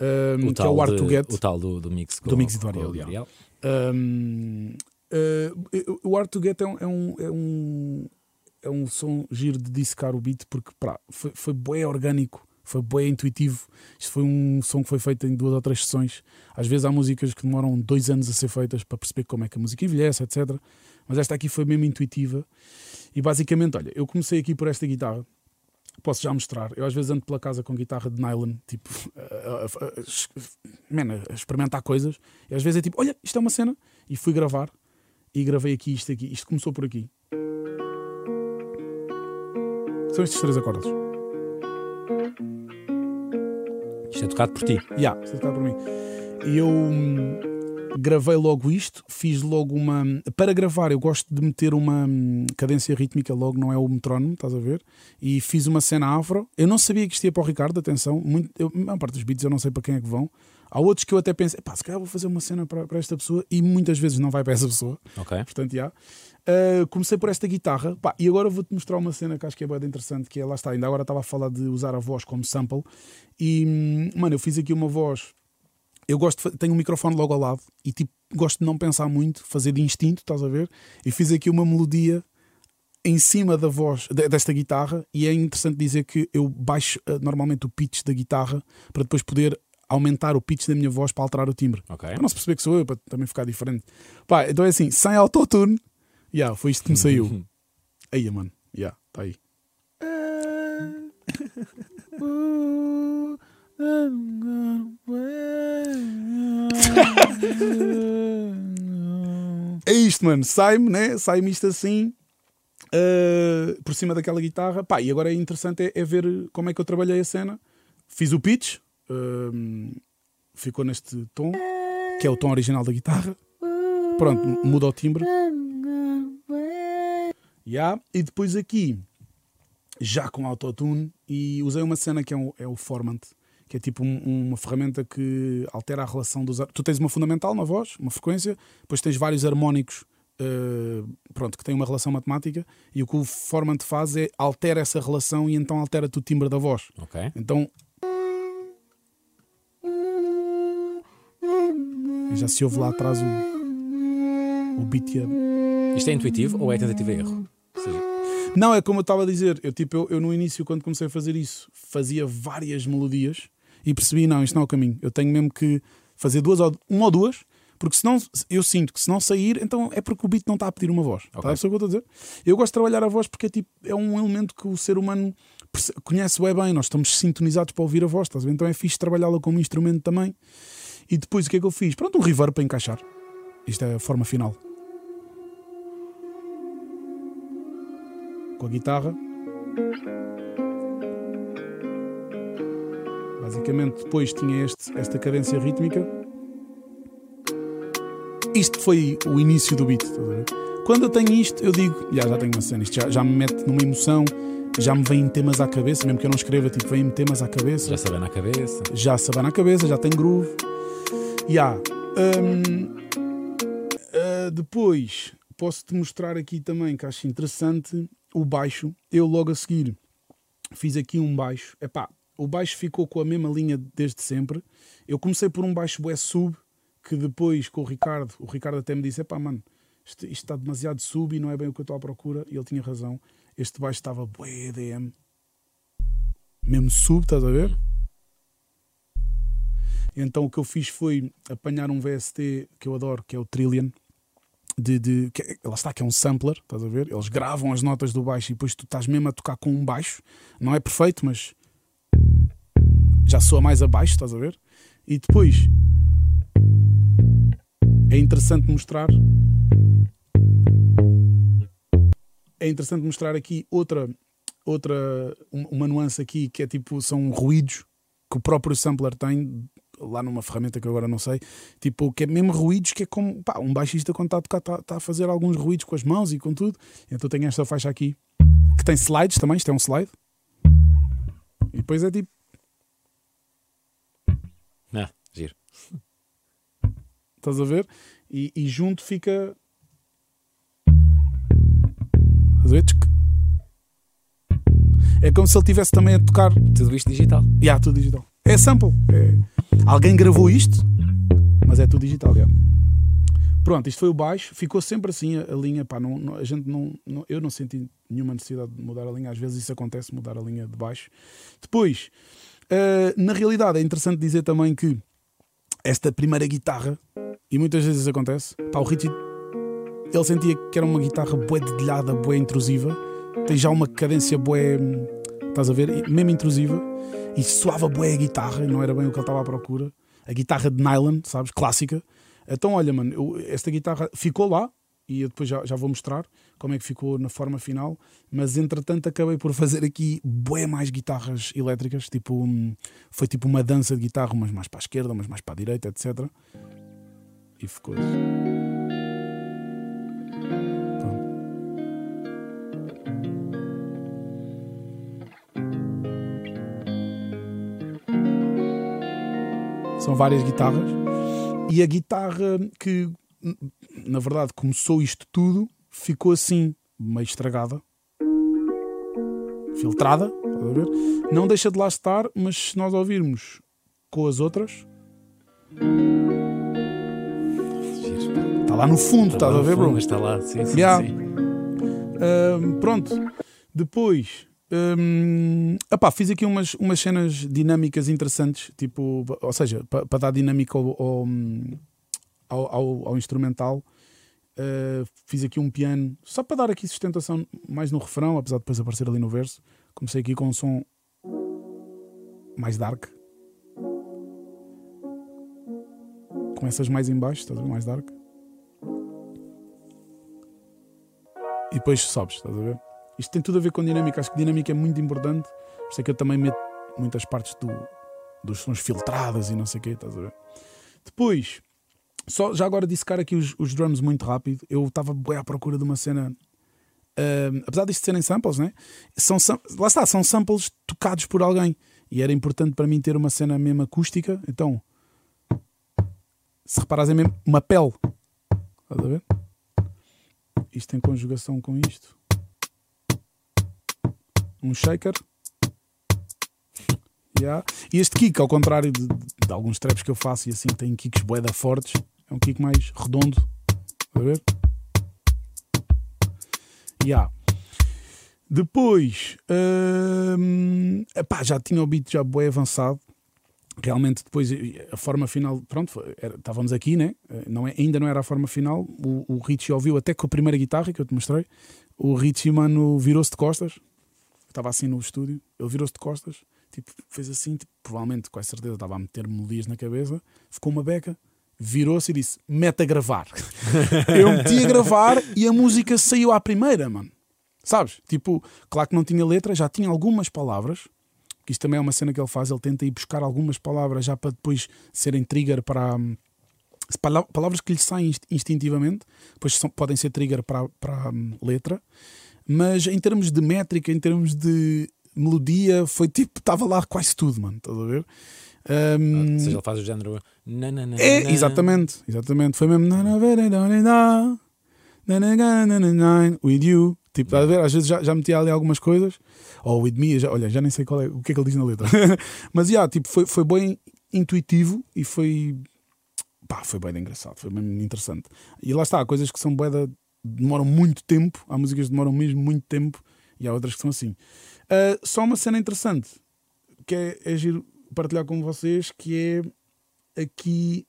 Um, o que é o Art de, to Get. O tal do, do mix com, do mix do Ariel. Um, uh, o Art to Get é um, é um, é um, é um som giro de dissecar o beat porque pá, foi, foi bem orgânico, foi bem intuitivo. Isto foi um som que foi feito em duas ou três sessões. Às vezes há músicas que demoram dois anos a ser feitas para perceber como é que a música envelhece, etc. Mas esta aqui foi mesmo intuitiva. E basicamente, olha, eu comecei aqui por esta guitarra Posso já mostrar. Eu às vezes ando pela casa com guitarra de nylon, tipo, a, a, a, a, experimentar coisas. E às vezes é tipo, olha, isto é uma cena. E fui gravar. E gravei aqui isto aqui. Isto começou por aqui. São estes três acordes. Isto é tocado por ti? Já, yeah, isto é tocado por mim. E eu hum, gravei logo isto, fiz logo uma. Para gravar, eu gosto de meter uma hum, cadência rítmica logo, não é o metrónomo, estás a ver? E fiz uma cena afro. Eu não sabia que isto ia para o Ricardo, atenção. Muito, eu, a maior parte dos beats eu não sei para quem é que vão. Há outros que eu até penso, pá, se calhar vou fazer uma cena para, para esta pessoa e muitas vezes não vai para essa pessoa. Ok. Portanto, já. Uh, comecei por esta guitarra pá, e agora vou-te mostrar uma cena que acho que é bem interessante, que é, lá está, ainda agora estava a falar de usar a voz como sample e, mano, eu fiz aqui uma voz eu gosto de, tenho um microfone logo ao lado e tipo, gosto de não pensar muito, fazer de instinto, estás a ver? E fiz aqui uma melodia em cima da voz desta guitarra e é interessante dizer que eu baixo uh, normalmente o pitch da guitarra para depois poder aumentar o pitch da minha voz para alterar o timbre. Ok. Para não se perceber que sou eu, para também ficar diferente. Pá, então é assim, sem autotune, yeah, foi isto que me saiu. aí, mano, yeah, está aí. é isto, mano. Sai-me, né? Sai-me isto assim. Uh, por cima daquela guitarra, pá, e agora é interessante é, é, ver como é que eu trabalhei a cena. Fiz o pitch, uh, ficou neste tom, que é o tom original da guitarra. Pronto, muda o timbre. Yeah. E depois aqui, já com autotune, e usei uma cena que é, um, é o Formant, que é tipo um, uma ferramenta que altera a relação dos. Tu tens uma fundamental na voz, uma frequência, depois tens vários harmónicos. Uh, pronto, que têm uma relação matemática e o que o Formant faz é altera essa relação e então altera-te o timbre da voz. Ok. Então já se ouve lá atrás o, o beat. Isto é intuitivo ou é tentativa e erro? Não, é como eu estava a dizer. Eu, tipo, eu, eu, no início, quando comecei a fazer isso, fazia várias melodias e percebi: não, isto não é o caminho. Eu tenho mesmo que fazer duas ou, uma ou duas, porque senão eu sinto que se não sair, então é porque o beat não está a pedir uma voz. Okay. Está a o que eu estou a dizer? Eu gosto de trabalhar a voz porque é, tipo, é um elemento que o ser humano conhece bem bem. Nós estamos sintonizados para ouvir a voz, estás a ver? Então é fixe trabalhá-la como instrumento também. E depois o que é que eu fiz? Pronto, um reverb para encaixar. Isto é a forma final. Com a guitarra. Basicamente, depois tinha este, esta cadência rítmica. Isto foi o início do beat. Quando eu tenho isto, eu digo, já, já tenho uma cena, isto já, já me mete numa emoção, já me vêm temas à cabeça, mesmo que eu não escreva, tipo, vêm-me temas à cabeça. Já sabe na cabeça. Já sabe na cabeça, já tem groove. Yeah. Um, uh, depois posso-te mostrar aqui também que acho interessante o baixo. Eu logo a seguir fiz aqui um baixo. Epá, o baixo ficou com a mesma linha desde sempre. Eu comecei por um baixo bué sub, que depois com o Ricardo, o Ricardo até me disse: epá, mano, isto, isto está demasiado sub e não é bem o que eu estou à procura. E ele tinha razão. Este baixo estava bué EDM. Mesmo sub, estás a ver? Então o que eu fiz foi apanhar um VST que eu adoro, que é o Trillion. De, de, que, é, lá está, que é um sampler, estás a ver? Eles gravam as notas do baixo e depois tu estás mesmo a tocar com um baixo. Não é perfeito, mas já soa mais abaixo, estás a ver? E depois é interessante mostrar. É interessante mostrar aqui outra, outra uma nuance aqui que é tipo são ruídos que o próprio sampler tem lá numa ferramenta que agora não sei, tipo, que é mesmo ruídos, que é como pá, um baixista quando está a tocar, está, está a fazer alguns ruídos com as mãos e com tudo. Então tenho esta faixa aqui que tem slides também, isto é um slide. E depois é tipo. Ah, giro. Estás a ver? E, e junto fica. Estás a ver? É como se ele estivesse também a tocar. Tudo isto digital. Já, yeah, tudo digital. É sample. É... Alguém gravou isto, mas é tudo digital. Yeah. Pronto, isto foi o baixo. Ficou sempre assim a, a linha. Pá, não, não, a gente não, não, eu não senti nenhuma necessidade de mudar a linha. Às vezes isso acontece, mudar a linha de baixo. Depois, uh, na realidade, é interessante dizer também que esta primeira guitarra, e muitas vezes isso acontece, pá, o Richie ele sentia que era uma guitarra bué dedilhada, bué intrusiva tem já uma cadência bué, estás a ver, mesmo intrusiva, e soava bué a guitarra, não era bem o que ele estava à procura. A guitarra de nylon, sabes, clássica. Então, olha, mano, eu, esta guitarra ficou lá, e eu depois já, já vou mostrar como é que ficou na forma final, mas entretanto acabei por fazer aqui bué mais guitarras elétricas, tipo, foi tipo uma dança de guitarra, umas mais para a esquerda, umas mais para a direita, etc. E ficou São várias guitarras. E a guitarra que, na verdade, começou isto tudo, ficou assim, meio estragada. Filtrada? Não deixa de lá estar, mas se nós ouvirmos com as outras, está lá no fundo, estás a ver, bro? Mas está lá, sim, sim. Yeah. sim. Ahm, pronto. Depois, hum, fiz aqui umas, umas cenas dinâmicas interessantes, tipo, ou seja, para dar dinâmica ao, ao, ao- ao- ao instrumental. Uh, fiz aqui um piano só para dar aqui sustentação mais no refrão, apesar de depois aparecer ali no verso. Comecei aqui com um som mais dark. Começas mais em baixo, estás a ver? Mais dark. E depois sobes, estás a ver? Isto tem tudo a ver com dinâmica. Acho que dinâmica é muito importante. Por isso é que eu também meto muitas partes do, dos sons filtradas e não sei o quê, estás a ver? Depois, só, já agora dissecar aqui os, os drums muito rápido. Eu estava à procura de uma cena. ahm, apesar disto serem samples, né? São, lá está, são samples tocados por alguém. E era importante para mim ter uma cena mesmo acústica. Então, se reparares, é mesmo uma pele. Estás a ver? Isto em conjugação com isto. Um shaker. Yeah. E este kick, ao contrário de, de alguns traps que eu faço e assim, têm kicks boeda fortes, é um kick mais redondo. Está a ver? Yeah. Depois, hum, epá, já tinha o beat já bué avançado. Realmente, depois a forma final, pronto, era- estávamos aqui, né? Eh, Não é, ainda não era a forma final. O, o Richie ouviu até com a primeira guitarra que eu te mostrei. O Richie, mano, virou-se de costas. Estava assim no estúdio, ele virou-se de costas, tipo, fez assim, tipo, provavelmente, com a certeza, estava a meter melodias na cabeça, ficou uma beca, virou-se e disse: mete a gravar. eu meti a gravar e a música saiu à primeira, mano. Sabes? Tipo, claro que não tinha letra, já tinha algumas palavras, que isto também é uma cena que ele faz, ele tenta ir buscar algumas palavras já para depois serem trigger para. hum, pala- Palavras que lhe saem inst- instintivamente, depois podem ser trigger para, para a hum, letra, mas em termos de métrica, em termos de melodia, foi tipo, estava lá quase tudo, mano, estás a ver? Um, Ou seja, ele faz o género. é, exatamente, exatamente. Foi mesmo. With you. Tipo, estás a ver? Às vezes já, já metia ali algumas coisas. Ou oh, with me, já, olha, já nem sei qual é, o que é que ele diz na letra. Mas yeah, tipo, foi, foi bem intuitivo e foi. pá, foi bem engraçado, foi bem interessante. E lá está, coisas que são boeda demoram muito tempo, há músicas que demoram mesmo muito tempo e há outras que são assim. Ah, só uma cena interessante que é, é giro partilhar com vocês que é aqui.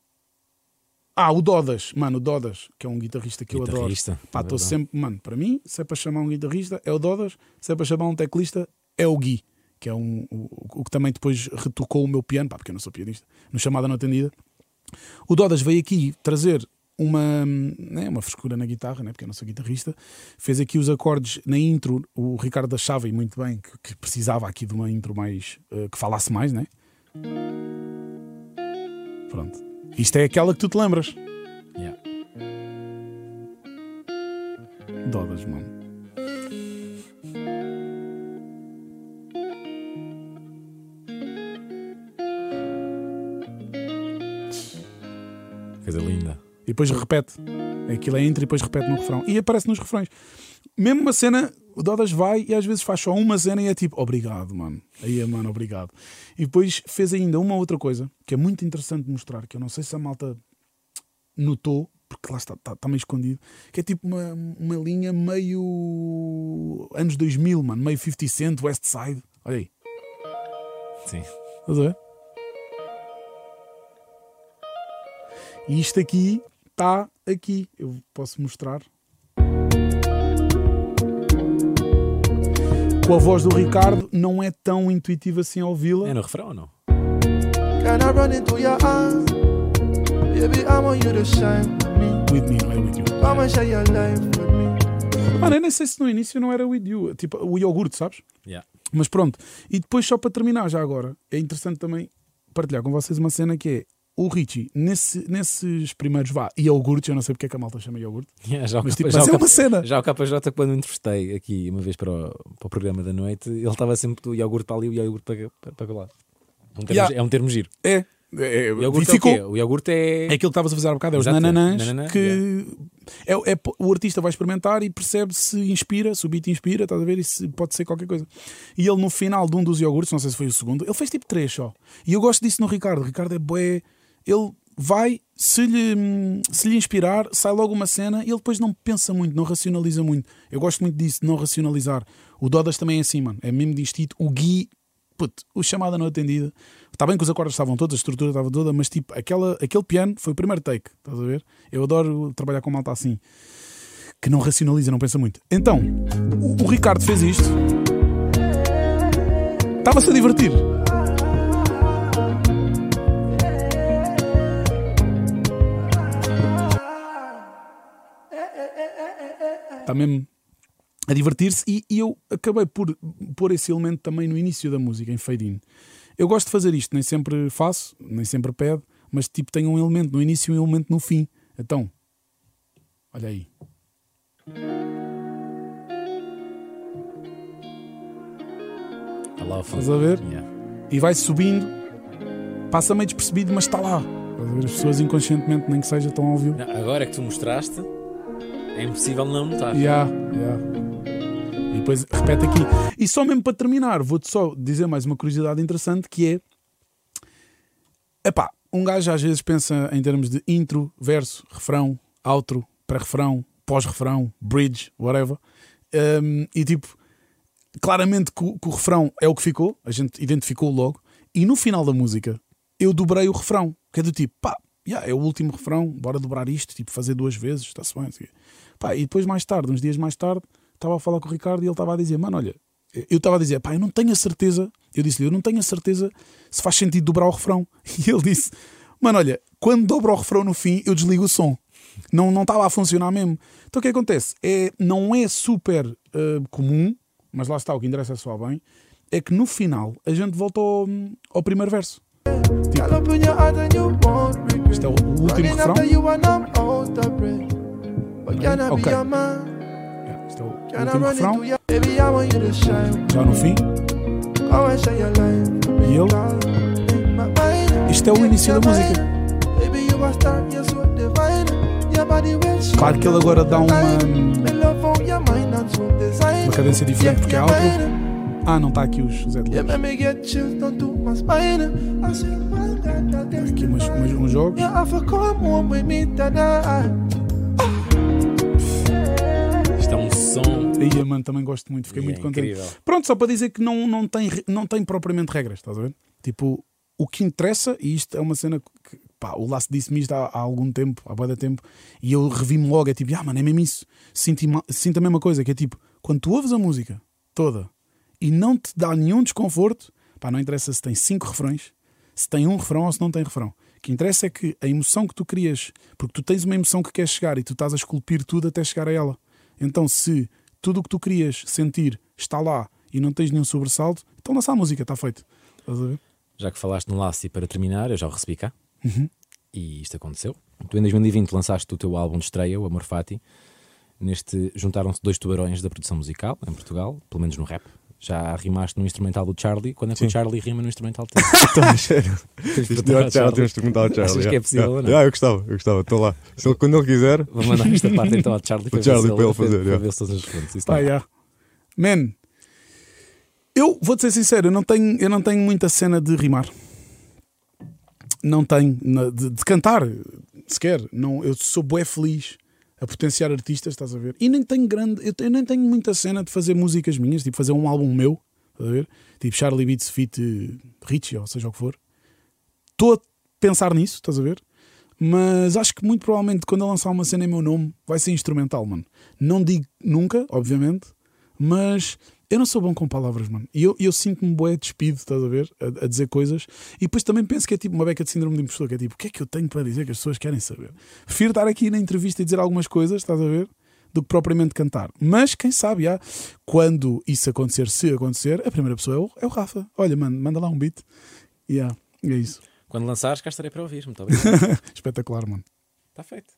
Ah, o Dodas, mano, o Dodas, que é um guitarrista que eu adoro. Guitarrista, Pá, é estou sempre, mano, para mim, se é para chamar um guitarrista, é o Dodas, se é para chamar um teclista, é o Gui, que é um, o, o que também depois retocou o meu piano, pá, porque eu não sou pianista, no chamada não atendida. O Dodas veio aqui trazer uma, né, uma frescura na guitarra, né, porque eu não sou guitarrista, fez aqui os acordes na intro, o Ricardo achava e muito bem que, que precisava aqui de uma intro mais eh, que falasse mais, né? Pronto. Isto é aquela que tu te lembras. Yeah. Dodas, mano. Coisa linda. E depois repete. Aquilo é entre e depois repete no refrão. E aparece nos refrões. Mesmo uma cena, o Dodas vai e às vezes faz só uma cena e é tipo, obrigado, mano. Aí é, mano, obrigado. E depois fez ainda uma outra coisa que é muito interessante de mostrar, que eu não sei se a malta notou, porque lá está, está, está meio escondido, que é tipo uma, uma linha meio anos 2000, mano, meio 50 Cent, West Side. Olha aí, Sim. estás a ver? E isto aqui está aqui. Eu posso mostrar. Com a voz do Ricardo, não é tão intuitivo assim ao ouvi-la. É no refrão ou não? Can I run into your arms? Baby, I want you to shine with me. With me, não é with you. Come and share your life with me. Mano, eu nem sei se no início não era with you. Tipo, o iogurte, sabes? Yeah. Mas pronto. E depois, só para terminar, já agora, é interessante também partilhar com vocês uma cena que é o Richie, nesse, nesses primeiros vá, iogurtes, eu não sei porque é que a malta chama iogurte, Yeah, já, mas tipo, já mas é uma cena. já o KJ, quando o entrevistei aqui uma vez para o, para o programa da noite, ele estava sempre do iogurte para ali e o iogurte para, para, para lá. Um termo, Yeah. É um termo giro. É, É, O iogurte ficou. é o? O iogurte é. É aquilo que estavas a fazer há bocado, é os Exato, nananãs nananã, que é, é- o artista vai experimentar e percebe se inspira, se o beat inspira, estás a ver? E se pode ser qualquer coisa. E ele no final de um dos iogurtes, não sei se foi o segundo, ele fez tipo três só. E eu gosto disso no Ricardo. O Ricardo é bué. Ele vai, se lhe, se lhe inspirar, sai logo uma cena e ele depois não pensa muito, não racionaliza muito. Eu gosto muito disso, de não racionalizar. O Dodas também é assim, mano. É mesmo distinto. O Gui, puto, o chamada não atendida. Está bem que os acordes estavam todos, a estrutura estava toda, mas tipo, aquela, aquele piano foi o primeiro take, estás a ver? Eu adoro trabalhar com malta assim, que não racionaliza, não pensa muito. Então, o, o Ricardo fez isto, estava-se a divertir. Está mesmo a divertir-se e, e eu acabei por pôr esse elemento também no início da música, em fade-in. Eu gosto de fazer isto, nem sempre faço, nem sempre pede, mas tipo tem um elemento no início e um elemento no fim. Então, olha aí. Tá. Estás a ver? Yeah. E vai subindo, passa meio despercebido, mas está lá. As pessoas inconscientemente, nem que seja tão óbvio. Não, agora que tu mostraste, é impossível não notar. Yeah, yeah. E depois repete aqui. E só mesmo para terminar, vou-te só dizer mais uma curiosidade interessante que é. Epá, um gajo às vezes pensa em termos de intro, verso, refrão, outro, pré-refrão, pós-refrão, bridge, whatever. Um, e tipo, claramente que o, que o refrão é o que ficou, a gente identificou logo. E no final da música, eu dobrei o refrão, que é do tipo, pá, yeah, é o último refrão, bora dobrar isto, tipo, fazer duas vezes, está-se bem. assim. Pá, e depois, mais tarde, uns dias mais tarde, estava a falar com o Ricardo e ele estava a dizer: Mano, olha, eu estava a dizer, pá, eu não tenho a certeza. Eu disse-lhe, eu não tenho a certeza se faz sentido dobrar o refrão. E ele disse: Mano, olha, quando dobro o refrão no fim, eu desligo o som. Não não estava a funcionar mesmo. Então o que acontece? É, não é super eh, comum, mas lá está, o que interessa é só bem. É que no final a gente volta ao, ao primeiro verso. Regret. Isto é o, último refrão. Ok. Yeah, Isto é o último refrão. Já no fim. E ele. Isto é o início da música. Claro que ele agora dá uma, uma cadência diferente porque é alto. Ah, não está aqui os Zé de Luz. make me get chills down som. Aí, mano, também gosto muito, fiquei e muito é contente. incrível. Pronto, só para dizer que não, não, tem, não tem propriamente regras, estás a ver? Tipo, o que interessa, e isto é uma cena que pá, o Laço disse-me isto há, há algum tempo, há boa tempo, e eu revi-me logo, é tipo, ah, mano, é mesmo isso. Sinto, sinto a mesma coisa, que é tipo, quando tu ouves a música toda e não te dá nenhum desconforto, pá, não interessa se tem cinco refrões, se tem um refrão ou se não tem refrão. O que interessa é que a emoção que tu crias, porque tu tens uma emoção que queres chegar e tu estás a esculpir tudo até chegar a ela. Então, se tudo o que tu querias sentir está lá e não tens nenhum sobressalto, então lança a música, está feito. Estás a ver? Já que falaste no laço e para terminar, eu já o recebi cá. Uhum. E isto aconteceu. Tu em 2020 lançaste o teu álbum de estreia, o Amor Fati. Neste juntaram-se dois tubarões da produção musical em Portugal, pelo menos no rap. Já rimaste no instrumental do Charlie. Quando é que Sim. o Charlie rima no instrumental teu? Estou a melhor Charlie, Charlie. temos de perguntar ao Charlie. Achas que é possível Yeah. ou não? Yeah, eu gostava, eu gostava, estou lá. Se ele- quando ele quiser, Vou mandar esta parte então ao Charlie para, Charlie para ele fazer, para yeah. ver se todos respondes. Pá, tá. yeah. Man, eu vou-te ser sincero, eu não, tenho, eu não tenho muita cena de rimar. Não tenho. De, de cantar, sequer. Não, eu sou bué feliz a potenciar artistas, estás a ver? E nem tenho grande. Eu, eu nem tenho muita cena de fazer músicas minhas, tipo fazer um álbum meu, estás a ver? Tipo Charlie Beats Fit Richie, ou seja o que for. Estou a pensar nisso, estás a ver? Mas acho que muito provavelmente quando eu lançar uma cena em meu nome vai ser instrumental, mano. Não digo nunca, obviamente, mas eu não sou bom com palavras, mano. E eu, eu sinto-me bué despido, estás a ver? A, a dizer coisas. E depois também penso que é tipo uma beca de síndrome de impostor, que é tipo, o que é que eu tenho para dizer que as pessoas querem saber? Prefiro estar aqui na entrevista e dizer algumas coisas, estás a ver? Do que propriamente cantar. Mas quem sabe, já, quando isso acontecer, se acontecer, a primeira pessoa é o, é o Rafa. Olha, mano, manda lá um beat. Yeah, é isso. Quando lançares, cá estarei para ouvir. Muito obrigado. Espetacular, mano. Está feito.